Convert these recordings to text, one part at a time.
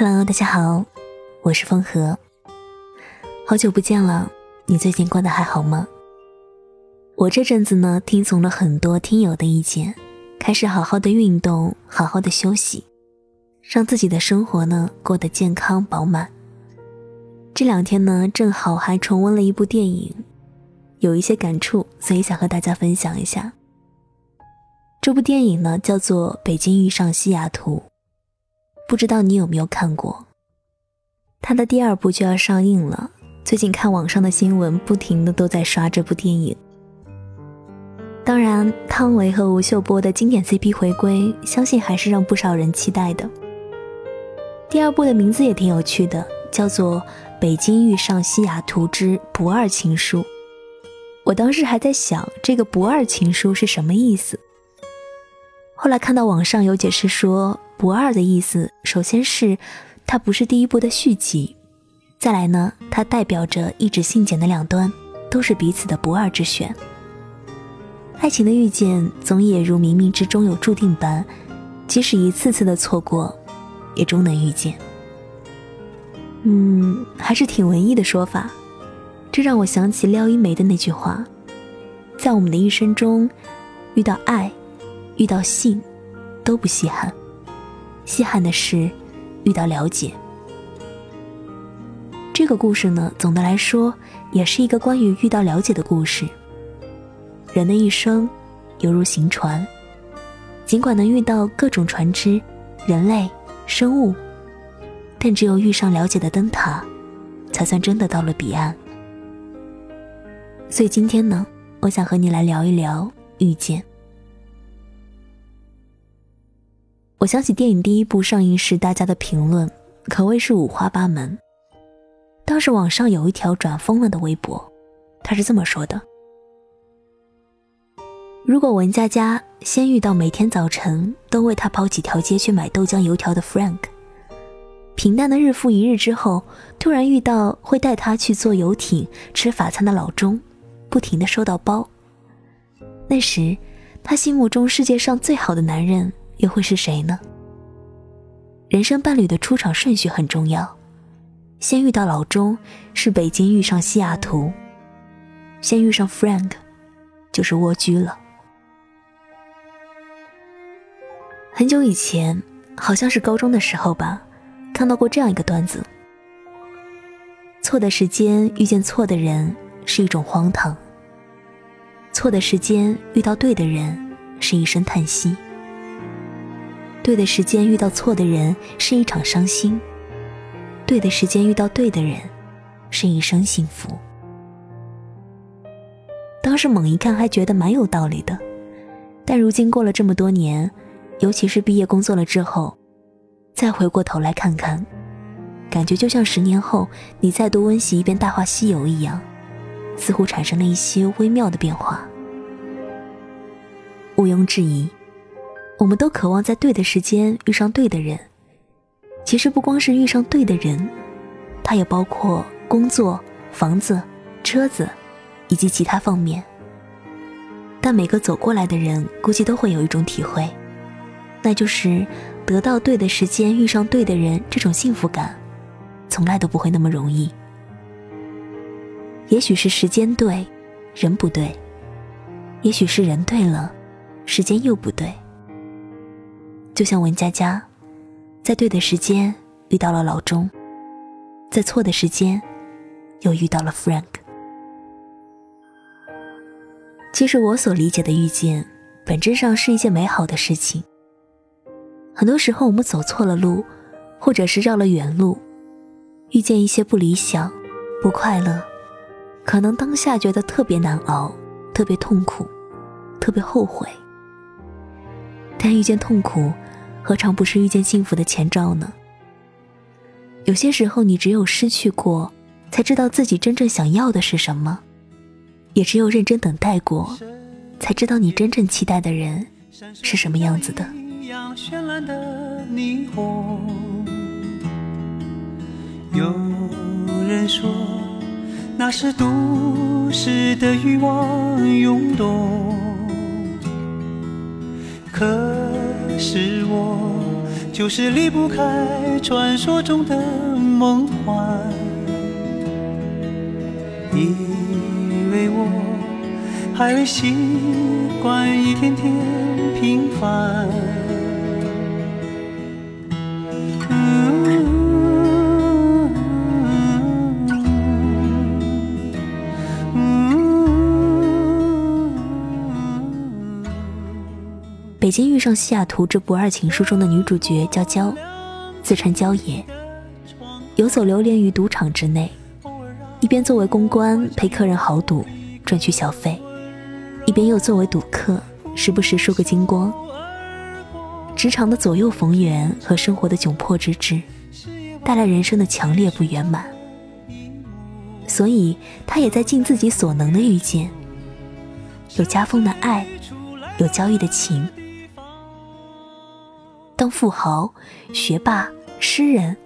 Hello，大家好，我是风和。好久不见了，你最近过得还好吗？我这阵子呢，听从了很多听友的意见，开始好好的运动，好好的休息，让自己的生活呢过得健康饱满。这两天呢，正好还重温了一部电影，有一些感触，所以想和大家分享一下。这部电影呢，叫做《北京遇上西雅图》。不知道你有没有看过？他的第二部就要上映了。最近看网上的新闻，不停的都在刷这部电影。当然，汤唯和吴秀波的经典 CP 回归，相信还是让不少人期待的。第二部的名字也挺有趣的，叫做《北京遇上西雅图之不二情书》。我当时还在想，这个“不二情书”是什么意思？后来看到网上有解释说。不二的意思，首先是它不是第一部的续集，再来呢，它代表着一纸信笺的两端都是彼此的不二之选。爱情的遇见总也如冥冥之中有注定般，即使一次次的错过，也终能遇见。嗯，还是挺文艺的说法，这让我想起廖一梅的那句话：在我们的一生中，遇到爱，遇到性，都不稀罕。稀罕的是，遇到了解。这个故事呢，总的来说，也是一个关于遇到了解的故事。人的一生，犹如行船，尽管能遇到各种船只、人类、生物，但只有遇上了解的灯塔，才算真的到了彼岸。所以今天呢，我想和你来聊一聊遇见。我想起电影第一部上映时，大家的评论可谓是五花八门。当时网上有一条转疯了的微博，他是这么说的：“如果文佳佳先遇到每天早晨都为他跑几条街去买豆浆油条的 Frank，平淡的日复一日之后，突然遇到会带他去坐游艇吃法餐的老钟，不停的收到包，那时他心目中世界上最好的男人。”又会是谁呢？人生伴侣的出场顺序很重要，先遇到老钟是北京遇上西雅图，先遇上 Frank 就是蜗居了。很久以前，好像是高中的时候吧，看到过这样一个段子：错的时间遇见错的人是一种荒唐，错的时间遇到对的人是一声叹息。对的时间遇到错的人是一场伤心，对的时间遇到对的人是一生幸福。当时猛一看还觉得蛮有道理的，但如今过了这么多年，尤其是毕业工作了之后，再回过头来看看，感觉就像十年后你再度温习一遍《大话西游》一样，似乎产生了一些微妙的变化。毋庸置疑。我们都渴望在对的时间遇上对的人，其实不光是遇上对的人，它也包括工作、房子、车子，以及其他方面。但每个走过来的人，估计都会有一种体会，那就是得到对的时间遇上对的人，这种幸福感，从来都不会那么容易。也许是时间对，人不对；也许是人对了，时间又不对。就像文佳佳，在对的时间遇到了老钟，在错的时间又遇到了 Frank。其实我所理解的遇见，本质上是一件美好的事情。很多时候我们走错了路，或者是绕了远路，遇见一些不理想、不快乐，可能当下觉得特别难熬、特别痛苦、特别后悔。但遇见痛苦。何尝不是遇见幸福的前兆呢？有些时候，你只有失去过，才知道自己真正想要的是什么；也只有认真等待过，才知道你真正期待的人是什么样子的。有人说，那是都市的欲望涌动，可是我。就是离不开传说中的梦幻。因为我还未习惯一天天平凡。《北京遇上西雅图》这部爱情书中的女主角娇娇，自称娇爷，游走流连于赌场之内，一边作为公关陪客人豪赌赚取小费，一边又作为赌客时不时输个精光。职场的左右逢源和生活的窘迫之至，带来人生的强烈不圆满。所以，她也在尽自己所能的遇见，有家风的爱，有交易的情。当富豪、学霸、诗人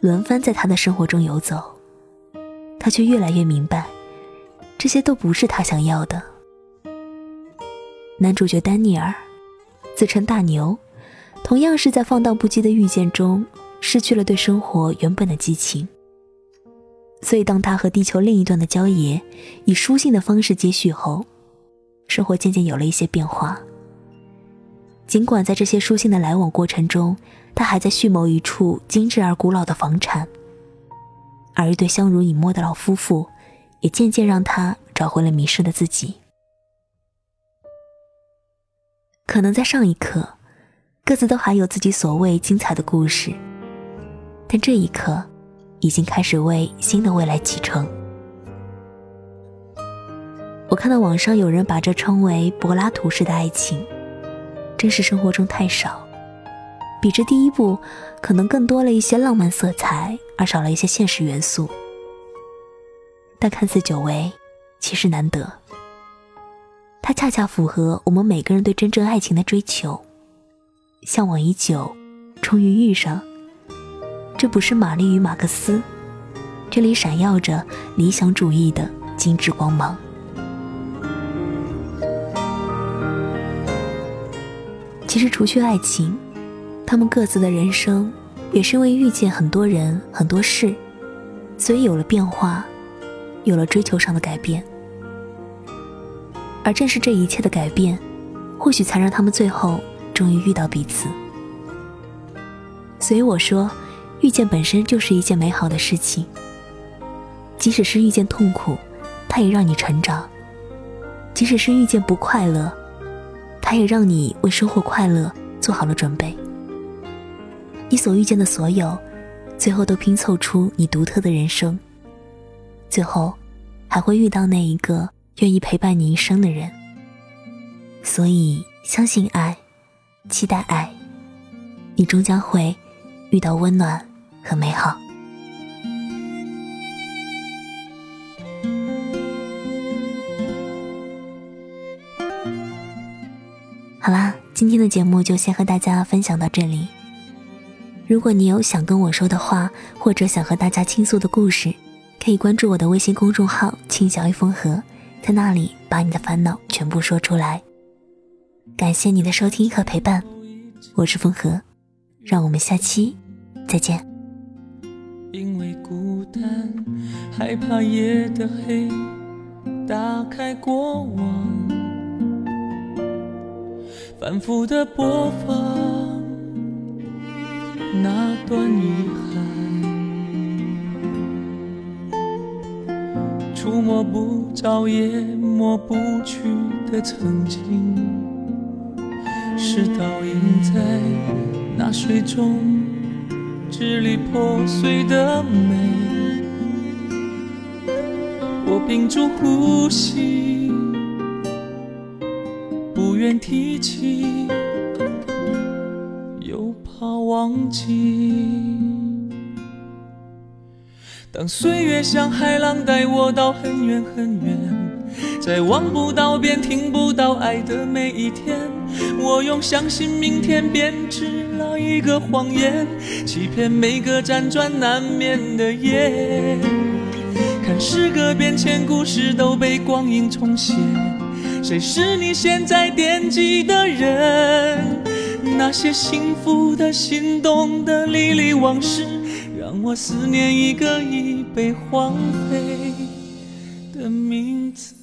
轮番在他的生活中游走，他却越来越明白，这些都不是他想要的。男主角丹尼尔自称大牛，同样是在放荡不羁的遇见中失去了对生活原本的激情。所以，当他和地球另一端的焦爷以书信的方式接续后，生活渐渐有了一些变化。尽管在这些书信的来往过程中，他还在蓄谋一处精致而古老的房产，而一对相濡以沫的老夫妇，也渐渐让他找回了迷失的自己。可能在上一刻，各自都还有自己所谓精彩的故事，但这一刻，已经开始为新的未来启程。我看到网上有人把这称为柏拉图式的爱情。真实生活中太少，比之第一部，可能更多了一些浪漫色彩，而少了一些现实元素。但看似久违，其实难得。它恰恰符合我们每个人对真正爱情的追求，向往已久，终于遇上。这不是玛丽与马克思，这里闪耀着理想主义的精致光芒。其实，除去爱情，他们各自的人生也是因为遇见很多人、很多事，所以有了变化，有了追求上的改变。而正是这一切的改变，或许才让他们最后终于遇到彼此。所以我说，遇见本身就是一件美好的事情。即使是遇见痛苦，它也让你成长；即使是遇见不快乐。它也让你为生活快乐做好了准备。你所遇见的所有，最后都拼凑出你独特的人生。最后，还会遇到那一个愿意陪伴你一生的人。所以，相信爱，期待爱，你终将会遇到温暖和美好。好啦，今天的节目就先和大家分享到这里。如果你有想跟我说的话，或者想和大家倾诉的故事，可以关注我的微信公众号“青小一风和”，在那里把你的烦恼全部说出来。感谢你的收听和陪伴，我是风和，让我们下期再见。因为孤单，害怕夜的黑，打开过往。反复的播放那段遗憾，触摸不着也抹不去的曾经，是倒映在那水中支离破碎的美。我屏住呼吸。不愿提起，又怕忘记。当岁月像海浪带我到很远很远，在望不到边、听不到爱的每一天，我用相信明天编织了一个谎言，欺骗每个辗转难眠的夜。看时隔变迁，故事都被光阴重写。谁是你现在惦记的人？那些幸福的、心动的、历历往事，让我思念一个已被荒废的名字。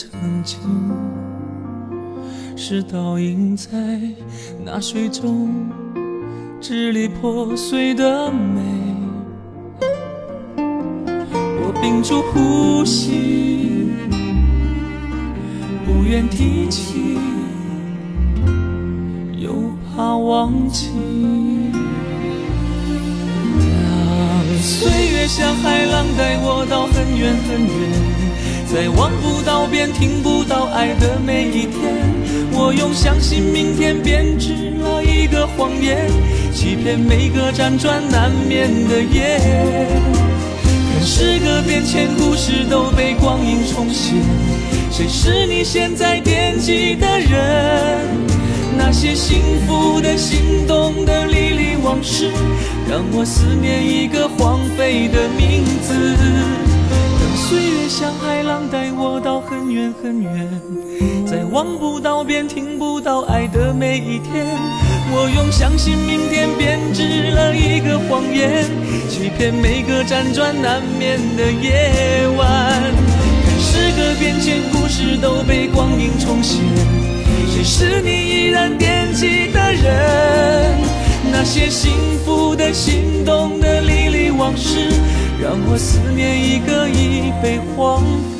曾经，是倒映在那水中支离破碎的美。我屏住呼吸，不愿提起，又怕忘记。当岁月像海浪带我到很远很远，在望不到边、听不到爱的每一天，我用相信明天编织了一个谎言，欺骗每个辗转难眠的夜。看时隔变迁，故事都被光阴重现，谁是你现在惦记的人？那些幸福的、心动的、历历往事，让我思念一个荒废的名字。岁月像海浪带我到很远很远，在望不到边、听不到爱的每一天，我用相信明天编织了一个谎言，欺骗每个辗转难眠的夜晚。看时隔变迁，故事都被光阴重现。谁是你依然惦记的人？那些幸福的、心动的、历历往事，让我思念一个已被荒废